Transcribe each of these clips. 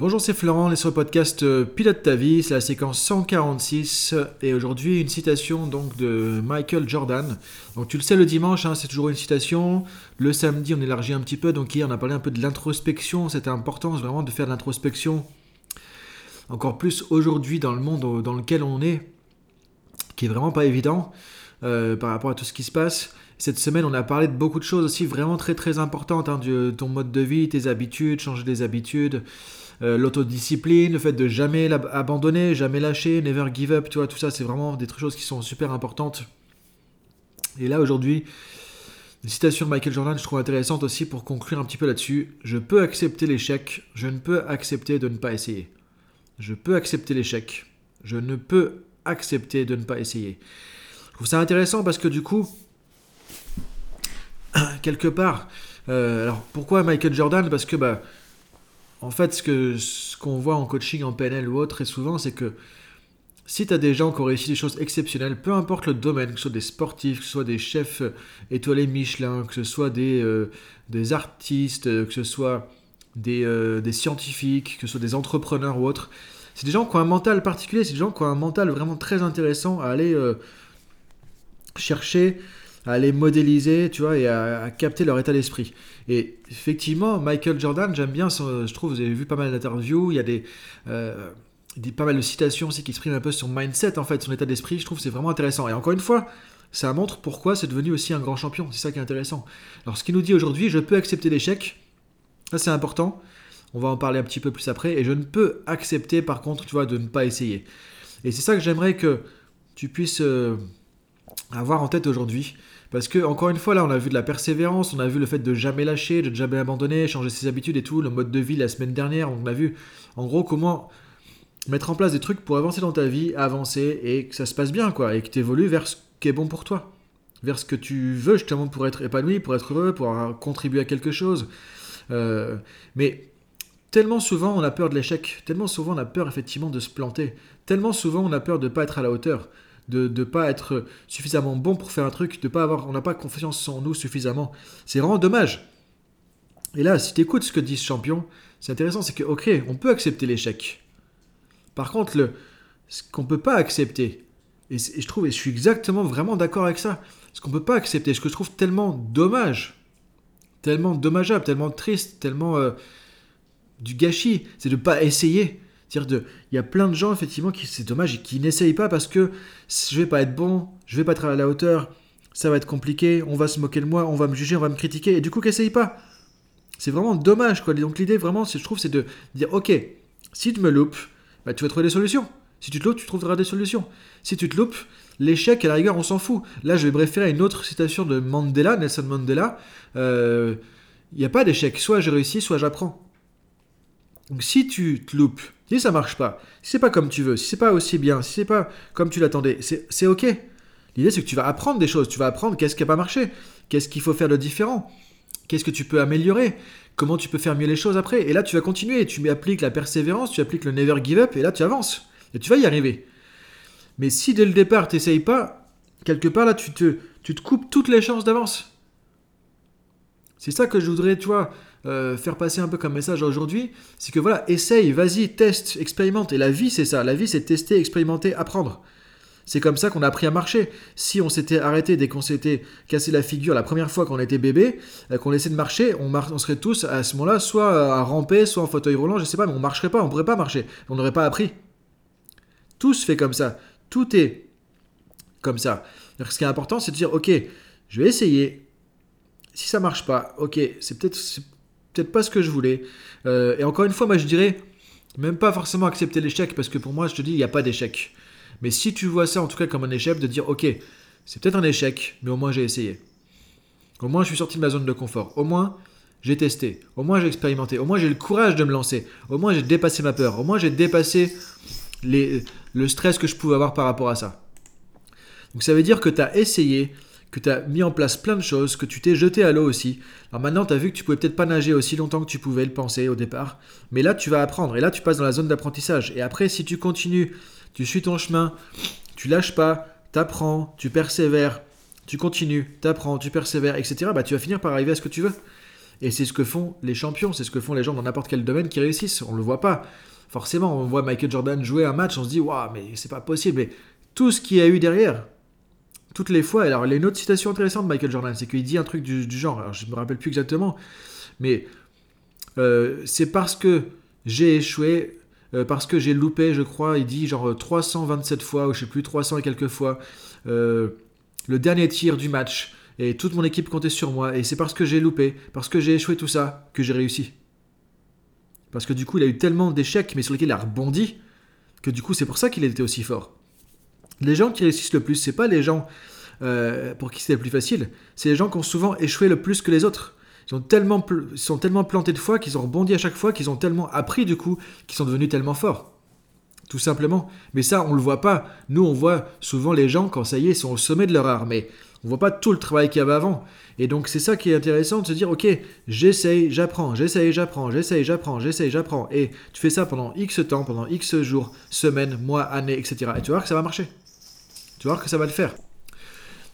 Bonjour, c'est Florent, on est sur le podcast euh, Pilote ta vie, c'est la séquence 146 et aujourd'hui une citation donc de Michael Jordan. Donc tu le sais le dimanche, hein, c'est toujours une citation. Le samedi on élargit un petit peu, donc hier on a parlé un peu de l'introspection, c'était important vraiment de faire de l'introspection. Encore plus aujourd'hui dans le monde dans lequel on est, qui est vraiment pas évident euh, par rapport à tout ce qui se passe. Cette semaine, on a parlé de beaucoup de choses aussi vraiment très très importantes, hein, ton mode de vie, tes habitudes, changer des habitudes, euh, l'autodiscipline, le fait de jamais abandonner, jamais lâcher, never give up, tu vois, tout ça, c'est vraiment des choses qui sont super importantes. Et là, aujourd'hui, une citation de Michael Jordan, je trouve intéressante aussi pour conclure un petit peu là-dessus. Je peux accepter l'échec, je ne peux accepter de ne pas essayer. Je peux accepter l'échec, je ne peux accepter de ne pas essayer. Je trouve ça intéressant parce que du coup, quelque part, euh, alors pourquoi Michael Jordan? Parce que bah, en fait, ce qu'on ce voit en coaching, en PNL ou autre, très souvent, c'est que si tu as des gens qui ont réussi des choses exceptionnelles, peu importe le domaine, que ce soit des sportifs, que ce soit des chefs étoilés Michelin, que ce soit des, euh, des artistes, euh, que ce soit des, des, scientifiques, que ce soit des entrepreneurs ou autres, c'est des gens qui ont un mental particulier, c'est des gens qui ont un mental vraiment très intéressant à aller chercher à les modéliser, tu vois, et à, capter leur état d'esprit. Et effectivement, Michael Jordan, j'aime bien, je trouve, vous avez vu pas mal d'interviews, il y a des, euh, pas mal de citations aussi qui expriment un peu son mindset, en fait, son état d'esprit, je trouve c'est vraiment intéressant. Et encore une fois, ça montre pourquoi c'est devenu aussi un grand champion, c'est ça qui est intéressant. Alors ce qu'il nous dit aujourd'hui, je peux accepter l'échec, ça c'est important, on va en parler un petit peu plus après, et je ne peux accepter par contre, tu vois, de ne pas essayer. Et c'est ça que j'aimerais que tu puisses... Euh, avoir en tête aujourd'hui. Parce que, encore une fois, là, on a vu de la persévérance, on a vu le fait de jamais lâcher, de jamais abandonner, changer ses habitudes et tout, le mode de vie la semaine dernière. On a vu, en gros, comment mettre en place des trucs pour avancer dans ta vie, avancer et que ça se passe bien, quoi. Et que tu évolues vers ce qui est bon pour toi. Vers ce que tu veux, justement, pour être épanoui, pour être heureux, pour contribuer à quelque chose. Euh, mais tellement souvent, on a peur de l'échec. Tellement souvent, on a peur, effectivement, de se planter. Tellement souvent, on a peur de ne pas être à la hauteur de ne pas être suffisamment bon pour faire un truc, de pas avoir, on n'a pas confiance en nous suffisamment. C'est vraiment dommage. Et là, si tu écoutes ce que dit ce champion, c'est intéressant, c'est que, ok, on peut accepter l'échec. Par contre, le, ce qu'on ne peut pas accepter, et, je trouve, et je suis exactement vraiment d'accord avec ça, ce qu'on ne peut pas accepter, ce que je trouve tellement dommage, tellement dommageable, tellement triste, tellement euh, du gâchis, c'est de ne pas essayer. C'est-à-dire, il y a plein de gens, effectivement, qui, c'est dommage, qui n'essayent pas parce que je vais pas être bon, je vais pas être à la hauteur, ça va être compliqué, on va se moquer de moi, on va me juger, on va me critiquer, et du coup, qu'essaye pas. C'est vraiment dommage, quoi. Donc, l'idée, vraiment, je trouve, c'est de dire, ok, si tu me loupes, bah, tu vas trouver des solutions. Si tu te loupes, tu trouveras des solutions. Si tu te loupes, l'échec, à la rigueur, on s'en fout. Là, je vais préférer une autre citation de Mandela, Nelson Mandela. Euh, il n'y a pas d'échec. Soit j'ai réussi, soit j'apprends. Donc si tu te loupes, si ça marche pas, si c'est pas comme tu veux, si c'est pas aussi bien, si c'est pas comme tu l'attendais, c'est ok. L'idée c'est que tu vas apprendre des choses, tu vas apprendre qu'est-ce qui n'a pas marché, qu'est-ce qu'il faut faire de différent, qu'est-ce que tu peux améliorer, comment tu peux faire mieux les choses après. Et là tu vas continuer, tu appliques la persévérance, tu appliques le never give up, et là tu avances. Et tu vas y arriver. Mais si dès le départ tu n'essayes pas, quelque part là tu te, tu te coupes toutes les chances d'avance. C'est ça que je voudrais, tu vois, euh, faire passer un peu comme message aujourd'hui, c'est que voilà, essaye, vas-y, teste, expérimente. Et la vie, c'est ça. La vie, c'est tester, expérimenter, apprendre. C'est comme ça qu'on a appris à marcher. Si on s'était arrêté dès qu'on s'était cassé la figure la première fois qu'on était bébé, euh, qu'on laissait de marcher, on, serait tous à ce moment-là soit à ramper, soit en fauteuil roulant, je sais pas, mais on marcherait pas, on pourrait pas marcher. On n'aurait pas appris. Tout se fait comme ça. Tout est comme ça. ce qui est important, c'est de dire, ok, je vais essayer. Si ça marche pas, ok, c'est peut-être peut-être pas ce que je voulais. Euh, et encore une fois, moi je dirais, même pas forcément accepter l'échec, parce que pour moi, je te dis, il n'y a pas d'échec. Mais si tu vois ça en tout cas comme un échec, de dire, ok, c'est peut-être un échec, mais au moins j'ai essayé. Au moins je suis sorti de ma zone de confort. Au moins j'ai testé. Au moins j'ai expérimenté. Au moins j'ai le courage de me lancer. Au moins j'ai dépassé ma peur. Au moins j'ai dépassé le stress que je pouvais avoir par rapport à ça. Donc ça veut dire que tu as essayé, que tu as mis en place plein de choses, que tu t'es jeté à l'eau aussi. Alors maintenant, tu as vu que tu pouvais peut-être pas nager aussi longtemps que tu pouvais le penser au départ, mais là, tu vas apprendre, et là, tu passes dans la zone d'apprentissage. Et après, si tu continues, tu suis ton chemin, tu lâches pas, tu apprends, tu persévères, tu continues, tu apprends, tu persévères, etc., bah, tu vas finir par arriver à ce que tu veux. Et c'est ce que font les champions, c'est ce que font les gens dans n'importe quel domaine qui réussissent. On le voit pas. Forcément, on voit Michael Jordan jouer un match, on se dit, waouh, mais c'est pas possible. Mais tout ce qu'il y a eu derrière, toutes les fois. Alors, il y a une autre citation intéressante de Michael Jordan, c'est qu'il dit un truc du, genre, alors je me rappelle plus exactement, mais euh, c'est parce que j'ai échoué, euh, parce que j'ai loupé, je crois, il dit genre 327 fois, ou je sais plus, 300 et quelques fois, euh, le dernier tir du match, et toute mon équipe comptait sur moi, et c'est parce que j'ai loupé, parce que j'ai échoué tout ça, que j'ai réussi. Parce que du coup, il a eu tellement d'échecs, mais sur lesquels il a rebondi, que du coup, c'est pour ça qu'il était aussi fort. Les gens qui réussissent le plus, c'est pas les gens euh, pour qui c'est le plus facile, c'est les gens qui ont souvent échoué le plus que les autres. Ils, ont tellement, sont tellement plantés de fois qu'ils ont rebondi à chaque fois, qu'ils ont tellement appris du coup, qu'ils sont devenus tellement forts. Tout simplement. Mais ça, on le voit pas. Nous, on voit souvent les gens quand ça y est, ils sont au sommet de leur art. Mais on voit pas tout le travail qu'il y avait avant. Et donc, c'est ça qui est intéressant de se dire, ok, j'essaye, j'apprends, j'essaye, j'apprends, j'essaye, j'apprends, j'essaye, j'apprends. Et tu fais ça pendant X temps, pendant X jours, semaines, mois, années, etc. Et tu vas voir que ça va marcher. Tu vas voir que ça va le faire.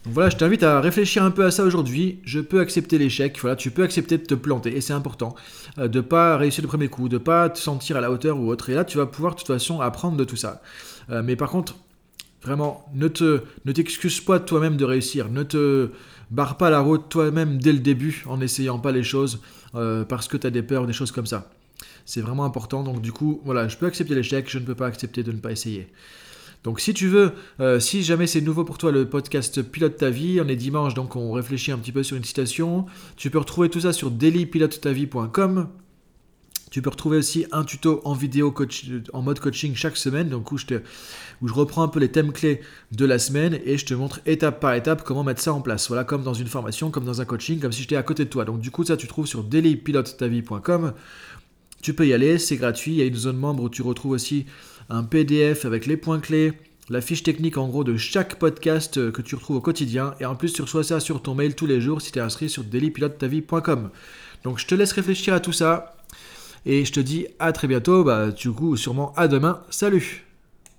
Donc voilà, je t'invite à réfléchir un peu à ça aujourd'hui. Je peux accepter l'échec, voilà, tu peux accepter de te planter, et c'est important. Euh, de pas réussir le premier coup, de pas te sentir à la hauteur ou autre. Et là, tu vas pouvoir de toute façon apprendre de tout ça. Euh, mais par contre, vraiment, ne te ne t'excuse pas toi-même de réussir. Ne te barre pas la route toi-même dès le début en n'essayant pas les choses euh, parce que tu as des peurs, des choses comme ça. C'est vraiment important. Donc du coup, voilà, je peux accepter l'échec, je ne peux pas accepter de ne pas essayer. Donc si tu veux, euh, si jamais c'est nouveau pour toi le podcast Pilote ta vie, on est dimanche donc on réfléchit un petit peu sur une citation. Tu peux retrouver tout ça sur dailypilotetavie.com. Tu peux retrouver aussi un tuto en vidéo en mode coaching chaque semaine, donc où je, où je reprends un peu les thèmes clés de la semaine et je te montre étape par étape comment mettre ça en place. Voilà, comme dans une formation, comme dans un coaching, comme si j'étais à côté de toi. Donc du coup, ça tu trouves sur dailypilotetavie.com. Tu peux y aller, c'est gratuit. Il y a une zone membre où tu retrouves aussi un PDF avec les points clés, la fiche technique en gros de chaque podcast euh, que tu retrouves au quotidien. Et en plus, tu reçois ça sur ton mail tous les jours si tu es inscrit sur dailypilotetavie.com. Donc je te laisse réfléchir à tout ça. Et je te dis à très bientôt. Bah, du coup, sûrement à demain. Salut